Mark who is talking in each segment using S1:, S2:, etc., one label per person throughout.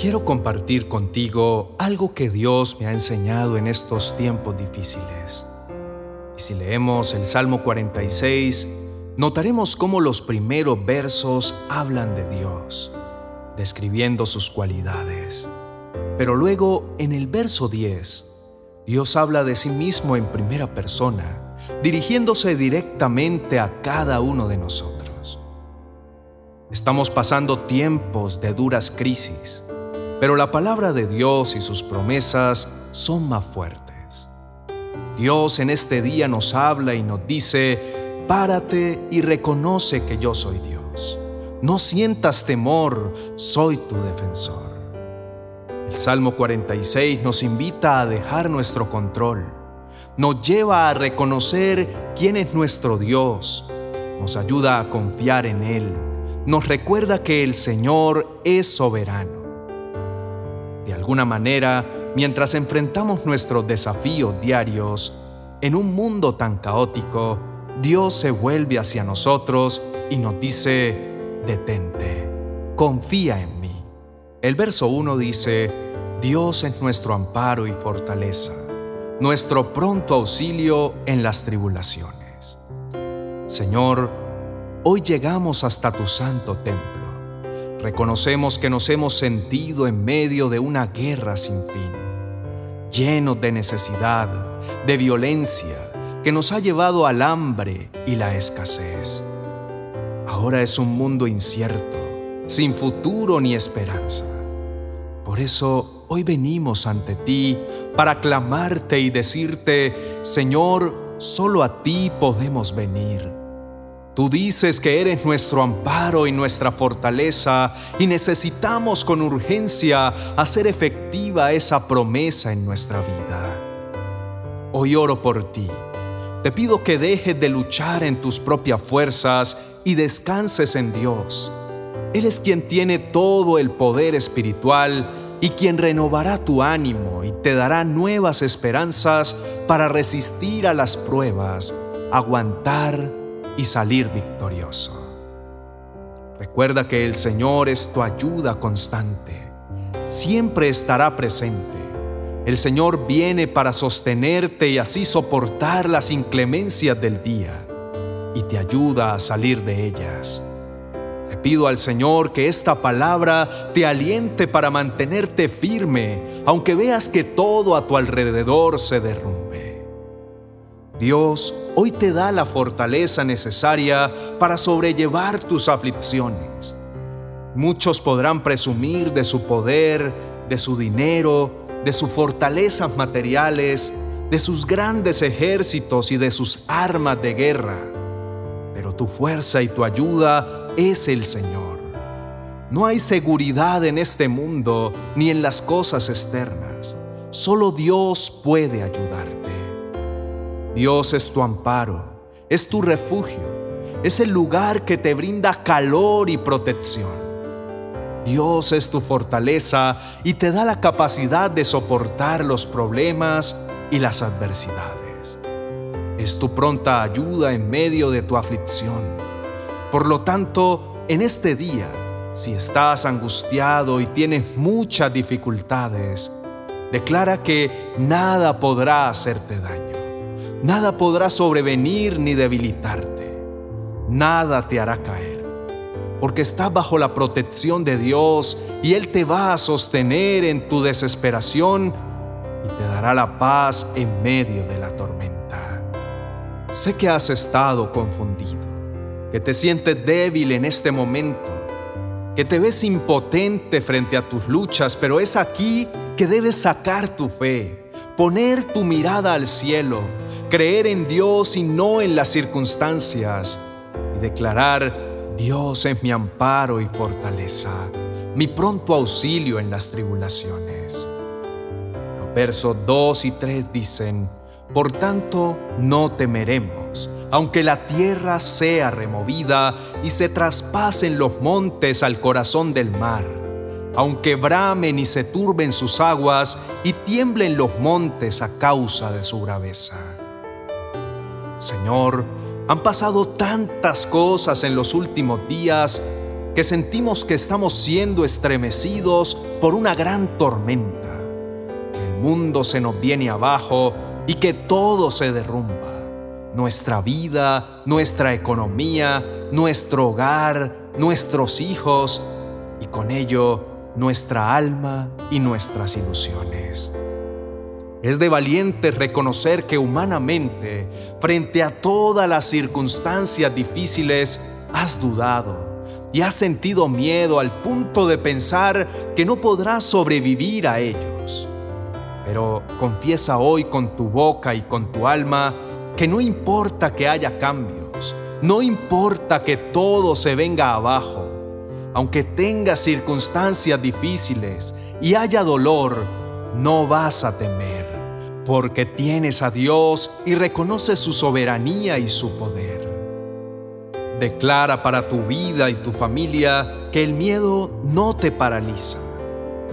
S1: Quiero compartir contigo algo que Dios me ha enseñado en estos tiempos difíciles. Y si leemos el Salmo 46, notaremos cómo los primeros versos hablan de Dios, describiendo sus cualidades. Pero luego, en el verso 10, Dios habla de sí mismo en primera persona, dirigiéndose directamente a cada uno de nosotros. Estamos pasando tiempos de duras crisis, pero la palabra de Dios y sus promesas son más fuertes. Dios en este día nos habla y nos dice, párate y reconoce que yo soy Dios. No sientas temor, soy tu defensor. El Salmo 46 nos invita a dejar nuestro control, nos lleva a reconocer quién es nuestro Dios, nos ayuda a confiar en Él, nos recuerda que el Señor es soberano de alguna manera, mientras enfrentamos nuestros desafíos diarios, en un mundo tan caótico, Dios se vuelve hacia nosotros y nos dice, detente, confía en mí. El verso 1 dice, Dios es nuestro amparo y fortaleza, nuestro pronto auxilio en las tribulaciones. Señor, hoy llegamos hasta tu santo templo Reconocemos que nos hemos sentido en medio de una guerra sin fin, llenos de necesidad, de violencia, que nos ha llevado al hambre y la escasez. Ahora es un mundo incierto, sin futuro ni esperanza. Por eso hoy venimos ante ti para clamarte y decirte, Señor, solo a ti podemos venir Tú dices que eres nuestro amparo y nuestra fortaleza y necesitamos con urgencia hacer efectiva esa promesa en nuestra vida. Hoy oro por ti. Te pido que dejes de luchar en tus propias fuerzas y descanses en Dios. Él es quien tiene todo el poder espiritual y quien renovará tu ánimo y te dará nuevas esperanzas para resistir a las pruebas, aguantar y salir victorioso. Recuerda que el Señor es tu ayuda constante. Siempre estará presente. El Señor viene para sostenerte y así soportar las inclemencias del día y te ayuda a salir de ellas. Le pido al Señor que esta palabra te aliente para mantenerte firme, aunque veas que todo a tu alrededor se derrumbe. Dios hoy te da la fortaleza necesaria para sobrellevar tus aflicciones. Muchos podrán presumir de su poder, de su dinero, de sus fortalezas materiales, de sus grandes ejércitos y de sus armas de guerra. Pero tu fuerza y tu ayuda es el Señor. No hay seguridad en este mundo ni en las cosas externas. Solo Dios puede ayudarte. Dios es tu amparo, es tu refugio, es el lugar que te brinda calor y protección. Dios es tu fortaleza y te da la capacidad de soportar los problemas y las adversidades. Es tu pronta ayuda en medio de tu aflicción. Por lo tanto, en este día, si estás angustiado y tienes muchas dificultades, declara que nada podrá hacerte daño. Nada podrá sobrevenir ni debilitarte. Nada te hará caer, porque estás bajo la protección de Dios y Él te va a sostener en tu desesperación y te dará la paz en medio de la tormenta. Sé que has estado confundido, que te sientes débil en este momento, que te ves impotente frente a tus luchas, pero es aquí que debes sacar tu fe, poner tu mirada al cielo creer en Dios y no en las circunstancias. Y declarar, Dios es mi amparo y fortaleza, mi pronto auxilio en las tribulaciones. Los versos 2 y 3 dicen, Por tanto, no temeremos, aunque la tierra sea removida y se traspasen los montes al corazón del mar, aunque bramen y se turben sus aguas y tiemblen los montes a causa de su braveza Señor, han pasado tantas cosas en los últimos días que sentimos que estamos siendo estremecidos por una gran tormenta, que el mundo se nos viene abajo y que todo se derrumba. Nuestra vida, nuestra economía, nuestro hogar, nuestros hijos y con ello nuestra alma y nuestras ilusiones. Es de valiente reconocer que humanamente, frente a todas las circunstancias difíciles, has dudado y has sentido miedo al punto de pensar que no podrás sobrevivir a ellos. Pero confiesa hoy con tu boca y con tu alma que no importa que haya cambios, no importa que todo se venga abajo, aunque tengas circunstancias difíciles y haya dolor, no vas a temer, porque tienes a Dios y reconoces su soberanía y su poder. Declara para tu vida y tu familia que el miedo no te paraliza.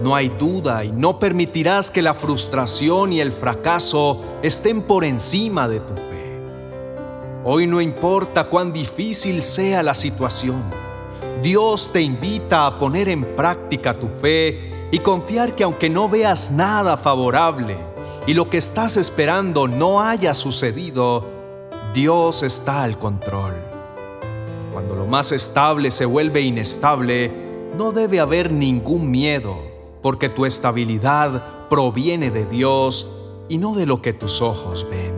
S1: No hay duda y no permitirás que la frustración y el fracaso estén por encima de tu fe. Hoy no importa cuán difícil sea la situación, Dios te invita a poner en práctica tu fe y confiar que aunque no veas nada favorable y lo que estás esperando no haya sucedido, Dios está al control. Cuando lo más estable se vuelve inestable, no debe haber ningún miedo, porque tu estabilidad proviene de Dios y no de lo que tus ojos ven.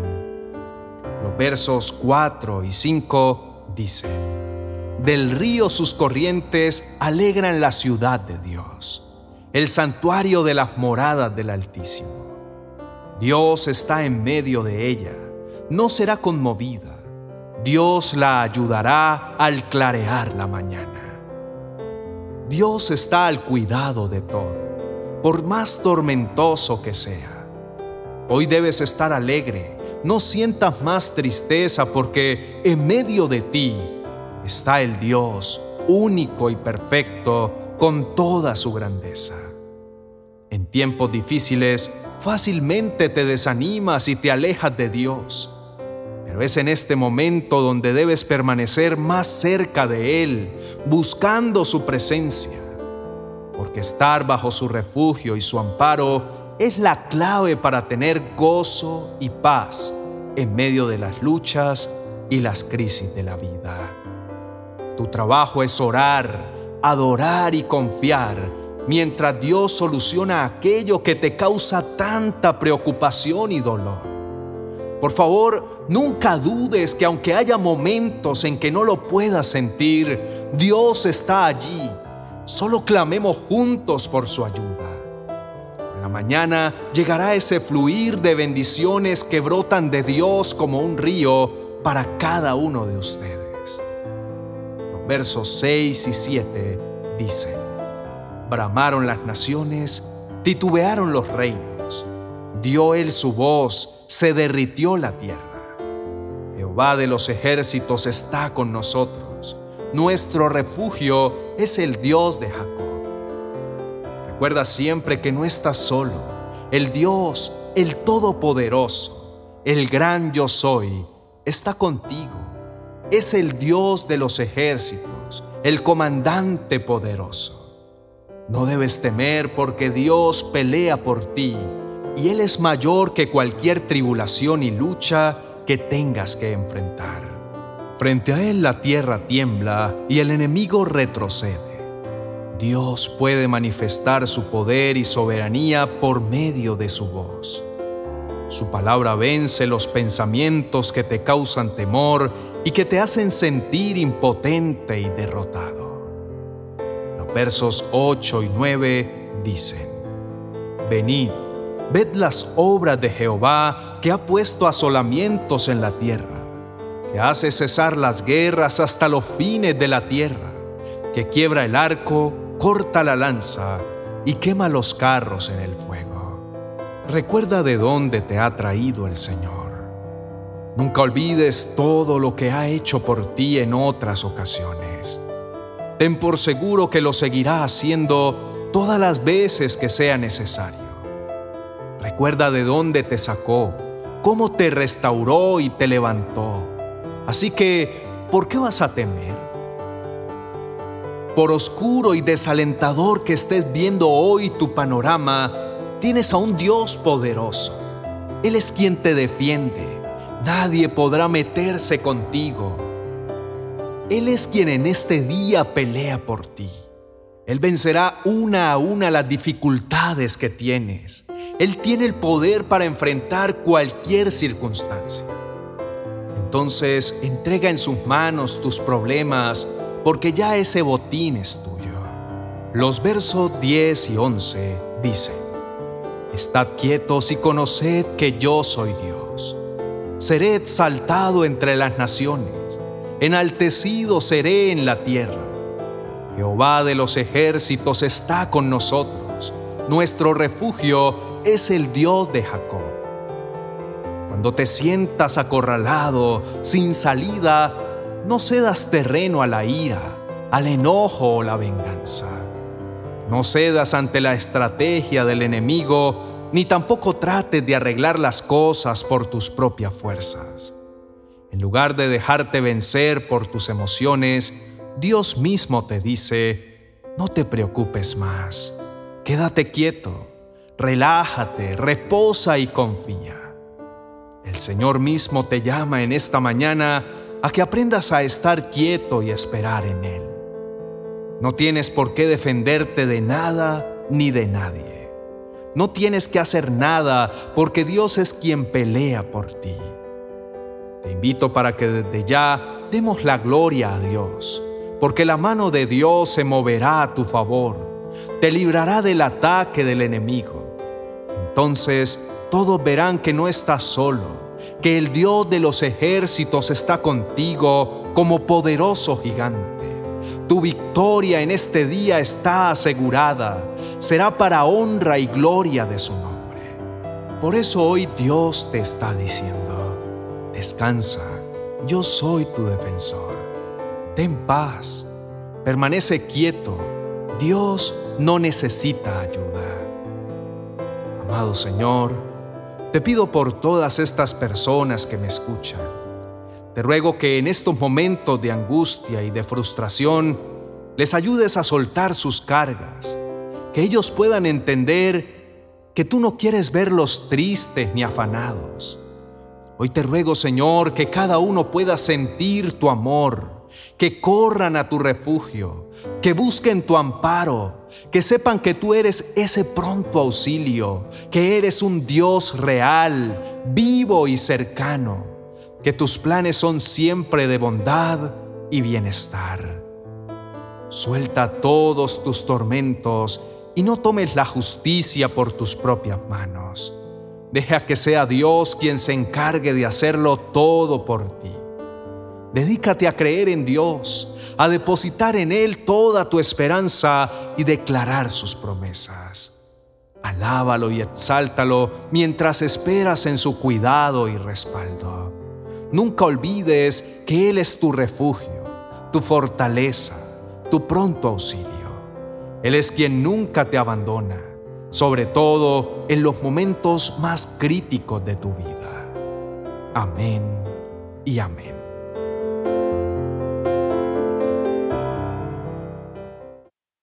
S1: Los versos 4 y 5 dicen, Del río sus corrientes alegran la ciudad de Dios, el santuario de las moradas del Altísimo. Dios está en medio de ella, no será conmovida Dios la ayudará al clarear la mañana. Dios está al cuidado de todo, por más tormentoso que sea. Hoy debes estar alegre, no sientas más tristeza porque en medio de ti está el Dios único y perfecto con toda su grandeza. En tiempos difíciles fácilmente te desanimas y te alejas de Dios pero es en este momento donde debes permanecer más cerca de Él, buscando su presencia, porque estar bajo su refugio y su amparo es la clave para tener gozo y paz en medio de las luchas y las crisis de la vida. Tu trabajo es orar, adorar y confiar mientras Dios soluciona aquello que te causa tanta preocupación y dolor. Por favor, nunca dudes que aunque haya momentos en que no lo puedas sentir, Dios está allí. Solo clamemos juntos por su ayuda. En la mañana llegará ese fluir de bendiciones que brotan de Dios como un río para cada uno de ustedes. Los versos 6 y 7 dicen, bramaron las naciones, titubearon los reinos, dio él su voz, se derritió la tierra. Jehová de los ejércitos está con nosotros. Nuestro refugio es el Dios de Jacob. Recuerda siempre que no estás solo. El Dios, el Todopoderoso, el gran yo soy, está contigo. Es el Dios de los ejércitos, el comandante poderoso. No debes temer porque Dios pelea por ti y Él es mayor que cualquier tribulación y lucha que tengas que enfrentar. Frente a Él la tierra tiembla y el enemigo retrocede. Dios puede manifestar su poder y soberanía por medio de su voz. Su palabra vence los pensamientos que te causan temor y que te hacen sentir impotente y derrotado. Versos 8 y 9 dicen, Venid, Ved las obras de Jehová que ha puesto asolamientos en la tierra, que hace cesar las guerras hasta los fines de la tierra, que quiebra el arco, corta la lanza y quema los carros en el fuego. Recuerda de dónde te ha traído el Señor. Nunca olvides todo lo que ha hecho por ti en otras ocasiones. Ten por seguro que lo seguirá haciendo todas las veces que sea necesario. Recuerda de dónde te sacó, cómo te restauró y te levantó. Así que, ¿por qué vas a temer? por oscuro y desalentador que estés viendo hoy tu panorama, tienes a un Dios poderoso. Él es quien te defiende. Nadie podrá meterse contigo. Él es quien en este día pelea por ti. Él vencerá una a una las dificultades que tienes. Él tiene el poder para enfrentar cualquier circunstancia. Entonces entrega en sus manos tus problemas, porque ya ese botín es tuyo. Los versos 10 y 11 dicen, Estad quietos y conoced que yo soy Dios. Seré exaltado entre las naciones, enaltecido seré en la tierra. Jehová de los ejércitos está con nosotros. Nuestro refugio es el Dios de Jacob. Cuando te sientas acorralado, sin salida, no cedas terreno a la ira, al enojo o la venganza. No cedas ante la estrategia del enemigo, ni tampoco trates de arreglar las cosas por tus propias fuerzas. En lugar de dejarte vencer por tus emociones, Dios mismo te dice, no te preocupes más, quédate quieto, relájate, reposa y confía. El Señor mismo te llama en esta mañana a que aprendas a estar quieto y esperar en Él. No tienes por qué defenderte de nada ni de nadie. No tienes que hacer nada porque Dios es quien pelea por ti. Te invito para que desde ya demos la gloria a Dios porque la mano de Dios se moverá a tu favor, te librará del ataque del enemigo. Entonces todos verán que no estás solo, que el Dios de los ejércitos está contigo como poderoso gigante. Tu victoria en este día está asegurada, será para honra y gloria de su nombre. Por eso hoy Dios te está diciendo, descansa, yo soy tu defensor ten paz, permanece quieto. Dios no necesita ayuda. Amado Señor, te pido por todas estas personas que me escuchan. Te ruego que en estos momentos de angustia y de frustración les ayudes a soltar sus cargas, que ellos puedan entender que tú no quieres verlos tristes ni afanados. Hoy te ruego, Señor, que cada uno pueda sentir tu amor que corran a tu refugio, que busquen tu amparo, que sepan que tú eres ese pronto auxilio, que eres un Dios real, vivo y cercano, que tus planes son siempre de bondad y bienestar. Suelta todos tus tormentos y no tomes la justicia por tus propias manos. Deja que sea Dios quien se encargue de hacerlo todo por ti. Dedícate a creer en Dios, a depositar en Él toda tu esperanza y declarar sus promesas. Alábalo y exáltalo mientras esperas en su cuidado y respaldo. Nunca olvides que Él es tu refugio, tu fortaleza, tu pronto auxilio. Él es quien nunca te abandona, sobre todo en los momentos más críticos de tu vida. Amén y amén.